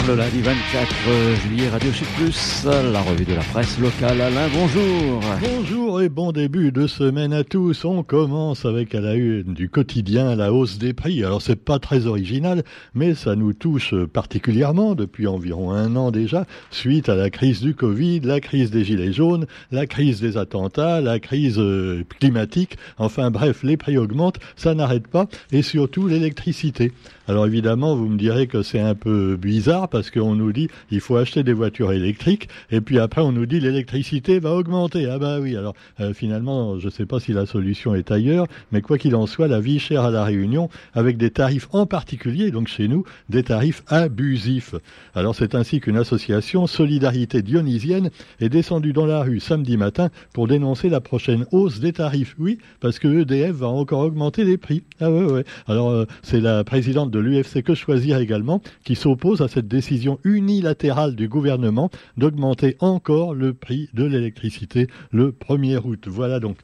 sommes le lundi 24 juillet, Radio Chic Plus, la revue de la presse locale. Alain, bonjour. Bonjour et bon début de semaine à tous. On commence avec à la une du quotidien la hausse des prix. Alors c'est pas très original, mais ça nous touche particulièrement depuis environ un an déjà, suite à la crise du Covid, la crise des gilets jaunes, la crise des attentats, la crise euh, climatique. Enfin bref, les prix augmentent, ça n'arrête pas, et surtout l'électricité. Alors évidemment, vous me direz que c'est un peu bizarre parce qu'on nous dit il faut acheter des voitures électriques et puis après on nous dit l'électricité va augmenter. Ah bah oui, alors euh, finalement, je ne sais pas si la solution est ailleurs, mais quoi qu'il en soit, la vie chère à la Réunion avec des tarifs en particulier, donc chez nous, des tarifs abusifs. Alors c'est ainsi qu'une association Solidarité Dionysienne est descendue dans la rue samedi matin pour dénoncer la prochaine hausse des tarifs. Oui, parce que EDF va encore augmenter les prix. Ah ouais, ouais. Alors euh, c'est la présidente de l'UFC Que Choisir également, qui s'oppose à cette décision unilatérale du gouvernement d'augmenter encore le prix de l'électricité le 1er août. Voilà donc.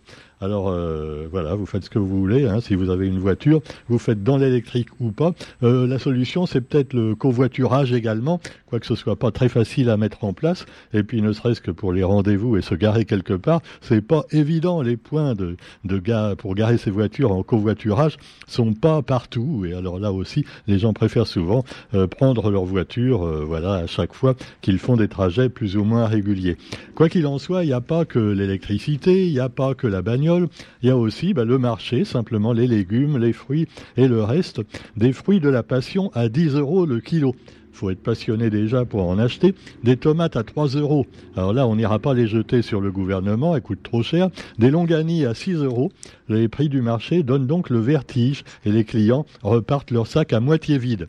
Alors euh, voilà, vous faites ce que vous voulez. Hein. Si vous avez une voiture, vous faites dans l'électrique ou pas. Euh, la solution, c'est peut-être le covoiturage également, quoique ce soit pas très facile à mettre en place. Et puis ne serait-ce que pour les rendez-vous et se garer quelque part, c'est pas évident. Les points de, de pour garer ses voitures en covoiturage sont pas partout. Et alors là aussi, les gens préfèrent souvent euh, prendre leur voiture, voilà, à chaque fois qu'ils font des trajets plus ou moins réguliers. Quoi qu'il en soit, il n'y a pas que l'électricité, il n'y a pas que la bagnole il y a aussi bah, le marché, simplement les légumes, les fruits et le reste. Des fruits de la passion à 10 euros le kilo faut être passionné déjà pour en acheter. Des tomates à 3 euros. Alors là, on n'ira pas les jeter sur le gouvernement, elles coûtent trop cher. Des longanies à 6 euros. Les prix du marché donnent donc le vertige et les clients repartent leur sac à moitié vide.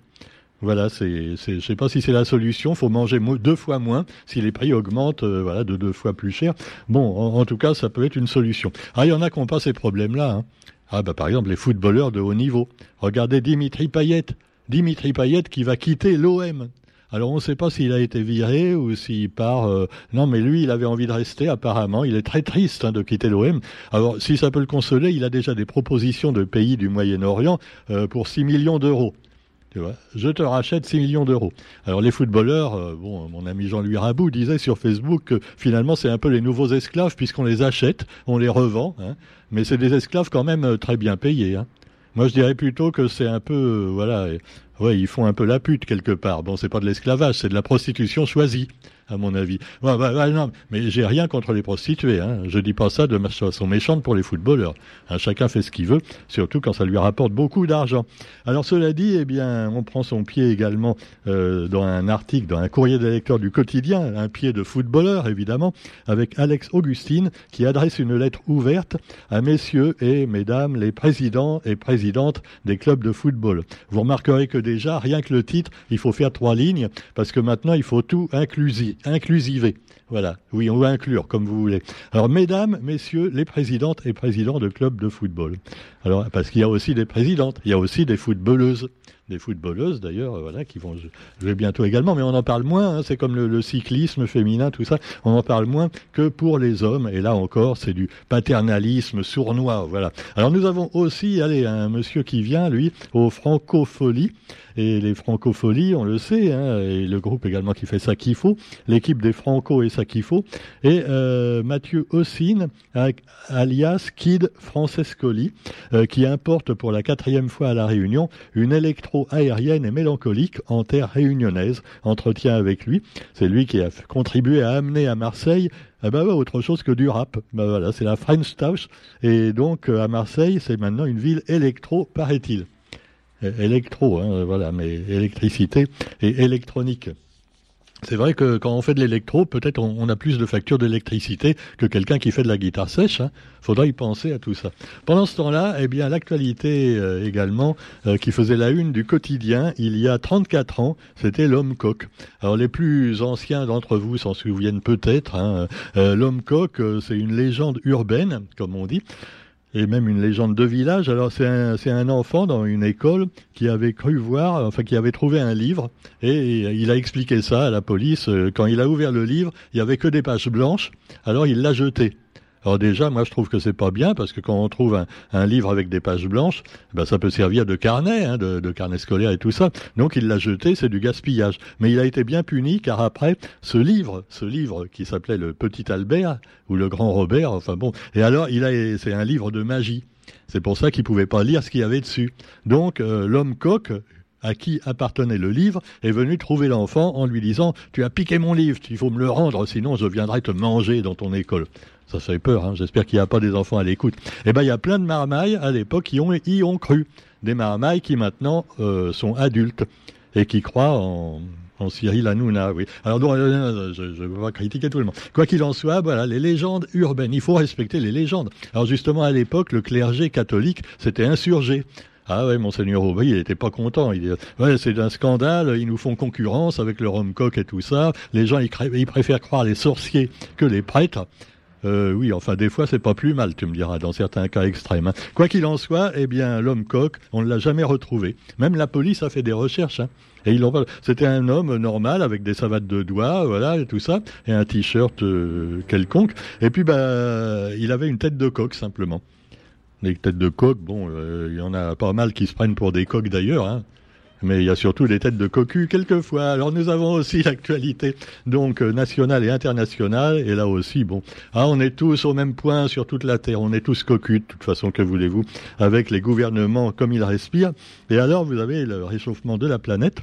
Voilà, c'est, je ne sais pas si c'est la solution. Faut manger deux fois moins si les prix augmentent, euh, voilà, de deux fois plus cher. Bon, en, tout cas, ça peut être une solution. Ah, il y en a qui n'ont pas ces problèmes-là. Hein. Ah, bah par exemple les footballeurs de haut niveau. Regardez Dimitri Payet. Dimitri Payet qui va quitter l'OM. Alors on ne sait pas s'il a été viré ou s'il part. Euh, non, mais lui, il avait envie de rester. Apparemment, il est très triste hein, de quitter l'OM. Alors si ça peut le consoler, il a déjà des propositions de pays du Moyen-Orient euh, pour 6 millions d'euros je te rachète 6 millions d'euros. Alors les footballeurs, euh, bon, mon ami Jean-Louis Rabou disait sur Facebook que finalement c'est un peu les nouveaux esclaves puisqu'on les achète, on les revend, hein. mais c'est des esclaves quand même euh, très bien payés. Hein. Moi je dirais plutôt que c'est un peu, euh, voilà, ouais, ils font un peu la pute quelque part. Bon, c'est pas de l'esclavage, c'est de la prostitution choisie à mon avis. Non, mais j'ai rien contre les prostituées. Hein. Je dis pas ça de façon méchante pour les footballeurs. Hein, chacun fait ce qu'il veut, surtout quand ça lui rapporte beaucoup d'argent. Alors cela dit, eh bien, on prend son pied également euh, dans un article, dans un courrier des lecteurs du quotidien, un pied de footballeur évidemment, avec Alex Augustine qui adresse une lettre ouverte à messieurs et mesdames les présidents et présidentes des clubs de football. Vous remarquerez que déjà, rien que le titre, il faut faire trois lignes parce que maintenant il faut tout inclusiver. Voilà, oui, on va inclure comme vous voulez. Alors, mesdames, messieurs, les présidentes et présidents de clubs de football. Alors, parce qu'il y a aussi des présidentes, il y a aussi des footballeuses des footballeuses d'ailleurs, euh, voilà, qui vont jouer bientôt également, mais on en parle moins. Hein, c'est comme le, cyclisme féminin, tout ça, on en parle moins que pour les hommes. Et là encore, c'est du paternalisme sournois, voilà. Alors nous avons aussi, allez, un monsieur qui vient, lui, aux Francopholies. Et les Francopholies, on le sait, hein, et le groupe également qui fait ça qu'il faut, l'équipe des Franco et ça qu'il faut, et euh, Mathieu Ossine, alias Kid Francescoli, euh, qui importe pour la quatrième fois à la Réunion une électro-aérienne et mélancolique en terre réunionnaise. Entretien avec lui, c'est lui qui a contribué à amener à Marseille ben, autre chose que du rap. Voilà, c'est la French. Et donc, à Marseille, c'est maintenant une ville électro, paraît-il électro, hein, voilà, mais électricité et électronique. C'est vrai que quand on fait de l'électro, peut-être on, a plus de factures d'électricité que quelqu'un qui fait de la guitare sèche. Hein. Faudra y penser à tout ça. Pendant ce temps-là, eh bien, l'actualité euh, également euh, qui faisait la une du quotidien il y a 34 ans, c'était l'homme coq. Alors les plus anciens d'entre vous s'en souviennent peut-être. Hein. Euh, l'homme coq, c'est une légende urbaine, comme on dit et même une légende de village. Alors c'est un, c'est un enfant dans une école qui avait cru voir, enfin qui avait trouvé un livre et il a expliqué ça à la police. Quand il a ouvert le livre, il y avait que des pages blanches. Alors il l'a jeté. Alors déjà, moi je trouve que c'est pas bien parce que quand on trouve un, livre avec des pages blanches, ben ça peut servir de carnet, hein, de, de, carnet scolaire et tout ça. Donc il l'a jeté, c'est du gaspillage. Mais il a été bien puni car après ce livre, ce livre qui s'appelait le Petit Albert ou le Grand Robert, enfin bon, et alors il a, c'est un livre de magie. C'est pour ça qu'il pouvait pas lire ce qu'il y avait dessus. Donc euh, l'homme coq à qui appartenait le livre, est venu trouver l'enfant en lui disant Tu as piqué mon livre, il faut me le rendre, sinon je viendrai te manger dans ton école. Ça, fait peur, hein. j'espère qu'il n'y a pas des enfants à l'écoute. Eh ben, il y a plein de marmailles à l'époque qui y ont cru. Des marmailles qui maintenant euh, sont adultes et qui croient en, en Cyril Hanouna, oui. Alors, euh, je ne veux pas critiquer tout le monde. Quoi qu'il en soit, voilà, les légendes urbaines, il faut respecter les légendes. Alors, justement, à l'époque, le clergé catholique s'était insurgé. Ah ouais, monseigneur Aubry, il n'était pas content. Il c'est un scandale, ils nous font concurrence avec le rhum coq et tout ça. Les gens, ils préfèrent croire les sorciers que les prêtres. Euh, oui, enfin, des fois, c'est pas plus mal, tu me diras, dans certains cas extrêmes. Hein. Quoi qu'il en soit, eh bien, l'homme coq, on ne l'a jamais retrouvé. Même la police a fait des recherches. Hein. Et ils C'était un homme normal avec des savates de doigts, voilà, et tout ça, et un t-shirt euh, quelconque. Et puis, bah, il avait une tête de coq simplement. Les têtes de coq, bon, euh, il y en a pas mal qui se prennent pour des coqs d'ailleurs. Hein. Mais il y a surtout des têtes de cocu quelquefois. Alors nous avons aussi l'actualité donc euh, nationale et internationale. Et là aussi, bon, ah, on est tous au même point sur toute la Terre. On est tous cocus, de toute façon, que voulez-vous, avec les gouvernements comme ils respirent. Et alors vous avez le réchauffement de la planète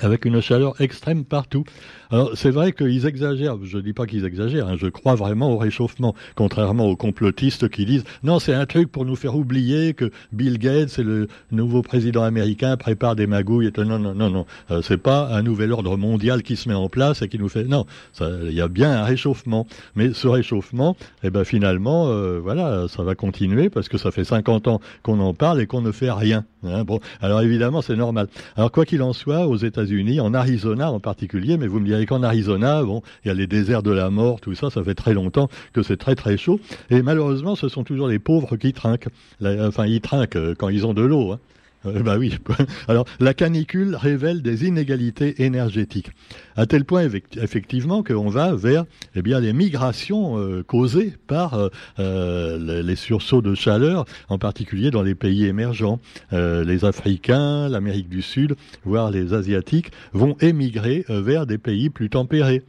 avec une chaleur extrême partout. Alors c'est vrai qu'ils exagèrent, je ne dis pas qu'ils exagèrent, hein, je crois vraiment au réchauffement, contrairement aux complotistes qui disent non c'est un truc pour nous faire oublier que Bill Gates et le nouveau président américain prépare des magouilles. Et non non non non, euh, c'est pas un nouvel ordre mondial qui se met en place et qui nous fait non, il y a bien un réchauffement, mais ce réchauffement, eh ben finalement euh, voilà ça va continuer parce que ça fait 50 ans qu'on en parle et qu'on ne fait rien. Hein. bon alors évidemment c'est normal. Alors quoi qu'il en soit aux États-Unis, en Arizona en particulier, mais vous me direz qu'en Arizona, bon, il y a les déserts de la mort, tout ça, ça fait très longtemps que c'est très très chaud. Et malheureusement, ce sont toujours les pauvres qui trinquent. enfin, ils trinquent euh, quand ils ont de l'eau. Hein. Euh, bah oui. Alors, la canicule révèle des inégalités énergétiques, à tel point effectivement qu'on va vers eh les migrations euh, causées par les sursauts de chaleur, en particulier dans les pays émergents. les Africains, l'Amérique du Sud, voire les Asiatiques, vont émigrer vers des pays plus tempérés.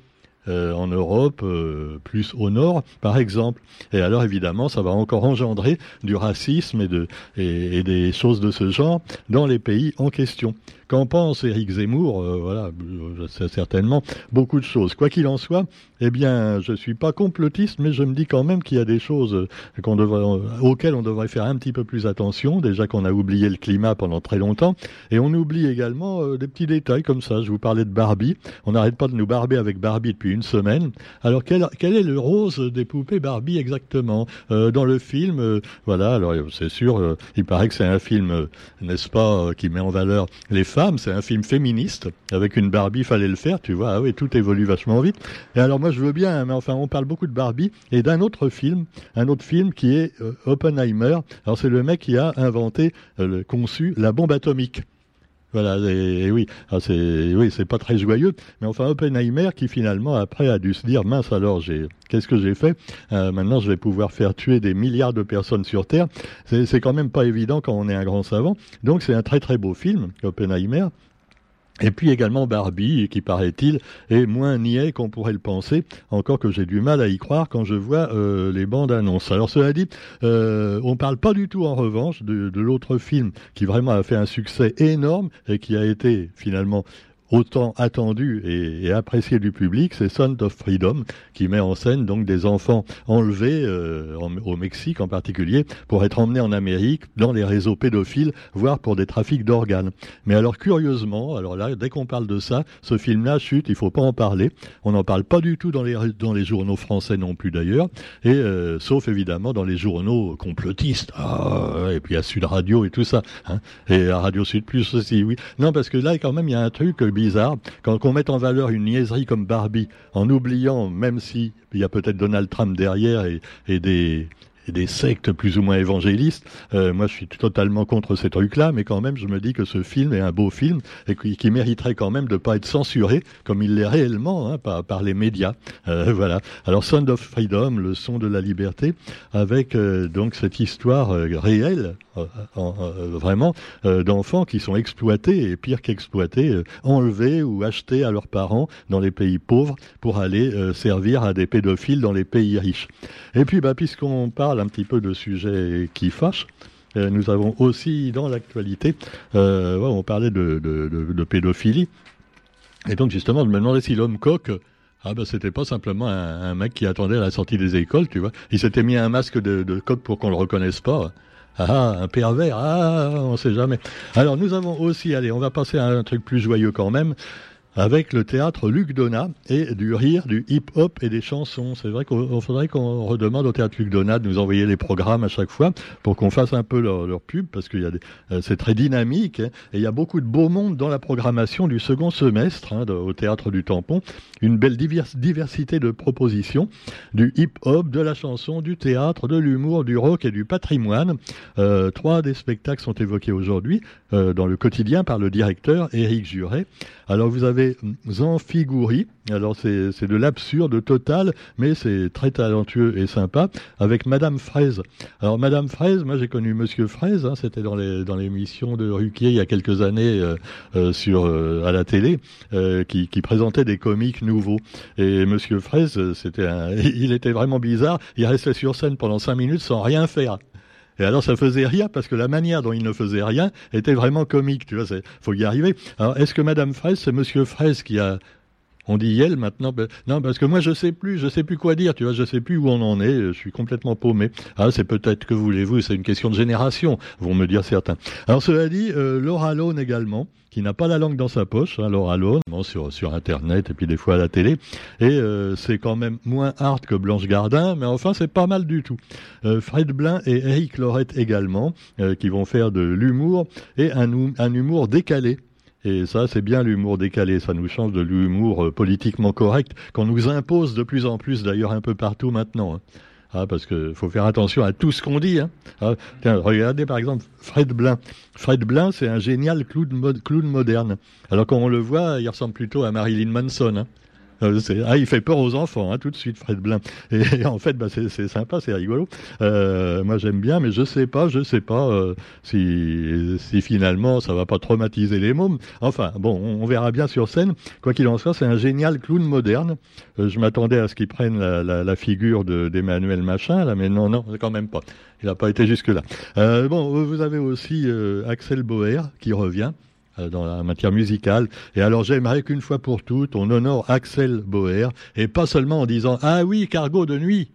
Euh, en Europe, euh, plus au nord, par exemple. Et alors évidemment, ça va encore engendrer du racisme et, de, et des choses de ce genre dans les pays en question. Qu'en pense Éric Zemmour euh, Voilà, c'est certainement beaucoup de choses. Quoi qu'il en soit, eh bien, je suis pas complotiste, mais je me dis quand même qu'il y a des choses devrait, auxquelles on devrait faire un petit peu plus attention. Déjà qu'on a oublié le climat pendant très longtemps, et on oublie également euh, des petits détails comme ça. Je vous parlais de Barbie. On n'arrête pas de nous barber avec Barbie depuis une semaine. Alors quel, est le rose des poupées Barbie exactement euh, dans le film Voilà. Alors c'est sûr, il paraît que c'est un film, n'est-ce pas, qui met en valeur les femmes c'est un film féministe. Avec une Barbie, fallait le faire, tu vois. Ah oui, tout évolue vachement vite. Et alors moi, je veux bien, mais enfin, on parle beaucoup de Barbie et d'un autre film, un autre film qui est euh, Oppenheimer. Alors c'est le mec qui a inventé, euh, conçu la bombe atomique. Voilà, et, oui, ah, c'est oui, c'est pas très joyeux, mais enfin Oppenheimer qui finalement après a dû se dire mince alors j'ai qu'est-ce que j'ai fait? Euh, Maintenant je vais pouvoir faire tuer des milliards de personnes sur Terre. C'est quand même pas évident quand on est un grand savant. Donc c'est un très très beau film Oppenheimer. Et puis également Barbie, qui paraît-il est moins niais qu'on pourrait le penser, encore que j'ai du mal à y croire quand je vois euh, les bandes annonces. Alors cela dit, euh, on parle pas du tout en revanche de, de l'autre film qui vraiment a fait un succès énorme et qui a été finalement autant attendu et, apprécié du public, c'est Son of Freedom, qui met en scène donc des enfants enlevés euh, au Mexique en particulier pour être emmenés en Amérique dans les réseaux pédophiles, voire pour des trafics d'organes. Mais alors curieusement, alors là, dès qu'on parle de ça, ce film-là chute, il faut pas en parler. On n'en parle pas du tout dans les dans les journaux français non plus d'ailleurs, et euh, sauf évidemment dans les journaux complotistes. Ah, et puis à Sud Radio et tout ça, hein, et à Radio Sud Plus aussi, oui. Non, parce que là quand même il y a un truc bizarre. Quand on met en valeur une niaiserie comme Barbie en oubliant, même si il y a peut-être Donald Trump derrière et, des des sectes plus ou moins évangélistes. Euh, moi, je suis totalement contre ces trucs-là, mais quand même, je me dis que ce film est un beau film et qui, mériterait quand même de pas être censuré comme il l'est réellement hein, par, par, les médias. Euh, voilà. Alors, Sound of Freedom, le son de la liberté, avec euh, donc cette histoire réelle, vraiment, d'enfants qui sont exploités et pire qu'exploités, enlevés ou achetés à leurs parents dans les pays pauvres pour aller servir à des pédophiles dans les pays riches. Et puis, bah, puisqu'on parle un petit peu de sujets qui fâchent, euh, nous avons aussi dans l'actualité, euh, on parlait de, pédophilie, et donc justement, je me demandais si l'homme coq, ah ben c'était pas simplement un, mec qui attendait à la sortie des écoles, tu vois. Il s'était mis un masque de, coq pour qu'on le reconnaisse pas. Ah, un pervers, ah, on sait jamais. Alors nous avons aussi, allez, on va passer à un truc plus joyeux quand même avec le théâtre Luc Donat et du rire, du hip-hop et des chansons. C'est vrai qu'il faudrait qu'on redemande au théâtre Luc Donat de nous envoyer les programmes à chaque fois pour qu'on fasse un peu leur, pub parce que euh, c'est très dynamique hein. et il y a beaucoup de beau monde dans la programmation du second semestre hein, au théâtre du Tampon. Une belle diversité de propositions, du hip-hop, de la chanson, du théâtre, de l'humour, du rock et du patrimoine. Euh, trois des spectacles sont évoqués aujourd'hui euh, dans le quotidien par le directeur Éric Juret. Alors vous avez Zanfiguri, alors c'est de l'absurde total, mais c'est très talentueux et sympa, avec Madame Fraise. Alors Madame Fraise, moi j'ai connu Monsieur Fraise, hein, c'était dans les dans l'émission de Ruquier il y a quelques années euh, euh, sur euh, à la télé, qui, qui présentait des comiques nouveaux. Et Monsieur Fraise, c'était il était vraiment bizarre. Il restait sur scène pendant cinq minutes sans rien faire. Et alors ça faisait rire parce que la manière dont il ne faisait rien était vraiment comique, tu vois, faut y arriver. Alors est-ce que Madame Fraisse, c'est Monsieur Fraisse qui a on dit Yel maintenant ben, Non, parce que moi je sais plus, je sais plus quoi dire, tu vois, je sais plus où on en est, je suis complètement paumé. Ah, c'est peut-être que voulez-vous, c'est une question de génération, vont me dire certains. Alors cela dit, euh, Laura Lone également, qui n'a pas la langue dans sa poche, hein, Laura Lone, sur, Internet et puis des fois à la télé, et euh, c'est quand même moins hard que Blanche Gardin, mais enfin c'est pas mal du tout. Euh, Fred Blin et Eric Lorette également, qui vont faire de l'humour et un humour décalé et ça, c'est bien l'humour décalé. Ça nous change de l'humour euh, politiquement correct qu'on nous impose de plus en plus, d'ailleurs, un peu partout maintenant. Hein. Ah, parce qu'il faut faire attention à tout ce qu'on dit. Hein. Ah, regardez par exemple Fred Blin. Fred Blin, c'est un génial clown, moderne. Alors quand on le voit, il ressemble plutôt à Marilyn Manson. Hein. Euh, ah, il fait peur aux enfants, hein, tout de suite, Fred Blin. Et, en fait, bah, c'est sympa, c'est rigolo. Euh, moi, j'aime bien, mais je sais pas, je sais pas euh, si, si finalement ça va pas traumatiser les mômes. Enfin, bon, on, verra bien sur scène. Quoi qu'il en soit, c'est un génial clown moderne. je m'attendais à ce qu'il prenne la, la, la figure d'Emmanuel Machin, là, mais non, non, quand même pas. Il n'a pas été jusque-là. bon, vous avez aussi Axel Boer qui revient. Euh, dans la matière musicale. Et alors j'aimerais qu'une fois pour toutes, on honore Axel Boer, et pas seulement en disant « Ah oui, cargo de nuit !»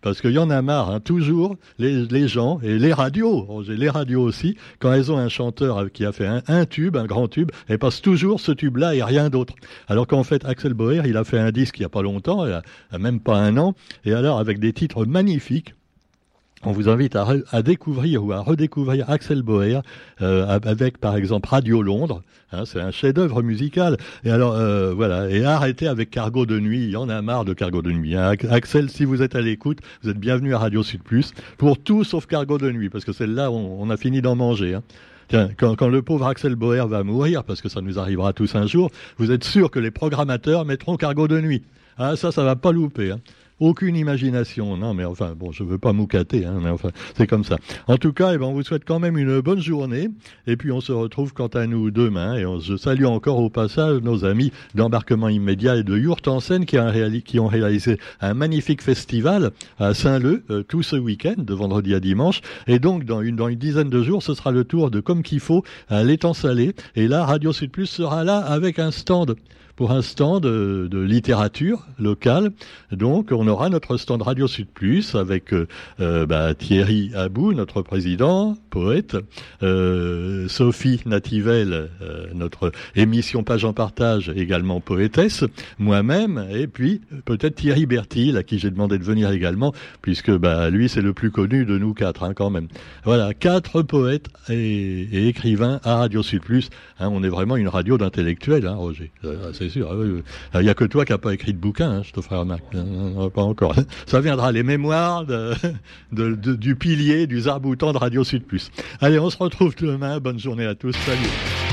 Parce qu'il y en a marre, hein, toujours, les, les, gens, et les radios, les radios aussi, quand elles ont un chanteur qui a fait un, tube, un grand tube, elles passent toujours ce tube-là et rien d'autre. Alors qu'en fait, Axel Boer, il a fait un disque il n'y a pas longtemps, même pas un an, et alors avec des titres magnifiques, on vous invite à, découvrir ou à redécouvrir Axel Boer euh, avec par exemple Radio Londres. Hein, c'est un chef-d'œuvre musical. Et alors euh, voilà, et arrêtez avec Cargo de nuit. Il y en a marre de Cargo de nuit. Hein. Axel, si vous êtes à l'écoute, vous êtes bienvenu à Radio Sud Plus pour tout sauf Cargo de nuit, parce que celle-là, on, a fini d'en manger. Hein. Tiens, quand, quand, le pauvre Axel Boer va mourir, parce que ça nous arrivera tous un jour, vous êtes sûr que les programmateurs mettront Cargo de nuit. Ah, ça, ça va pas louper. Hein aucune imagination. Non, mais enfin, bon, je veux pas moucater, hein, mais enfin, c'est comme ça. En tout cas, eh ben, on vous souhaite quand même une bonne journée, et puis on se retrouve quant à nous demain, et on, se salue encore au passage nos amis d'embarquement immédiat et de Yurt en qui, qui, ont réalisé un magnifique festival à Saint-Leu euh, tout ce week-end, de vendredi à dimanche, et donc dans une, dans une dizaine de jours, ce sera le tour de Comme qu'il faut à l'étang salé, et là, Radio Sud Plus sera là avec un stand pour un stand de, littérature locale. Donc, on aura notre stand Radio Sud Plus avec euh, euh, bah, Thierry Abou, notre président, poète, euh, Sophie Nativelle, notre émission Page en Partage, également poétesse, moi-même, et puis peut-être Thierry Bertil, à qui j'ai demandé de venir également, puisque bah, lui, c'est le plus connu de nous quatre, hein, quand même. Voilà, quatre poètes et, écrivains à Radio Sud Plus. Hein, on est vraiment une radio d'intellectuels, hein, Roger. C'est c'est sûr. Il n'y a que toi qui n'as pas écrit de bouquin, hein, je te ferai remarquer. Pas encore. Ça viendra, les mémoires du pilier du Zarboutan de Radio Sud. Allez, on se retrouve demain. Bonne journée à tous. Salut.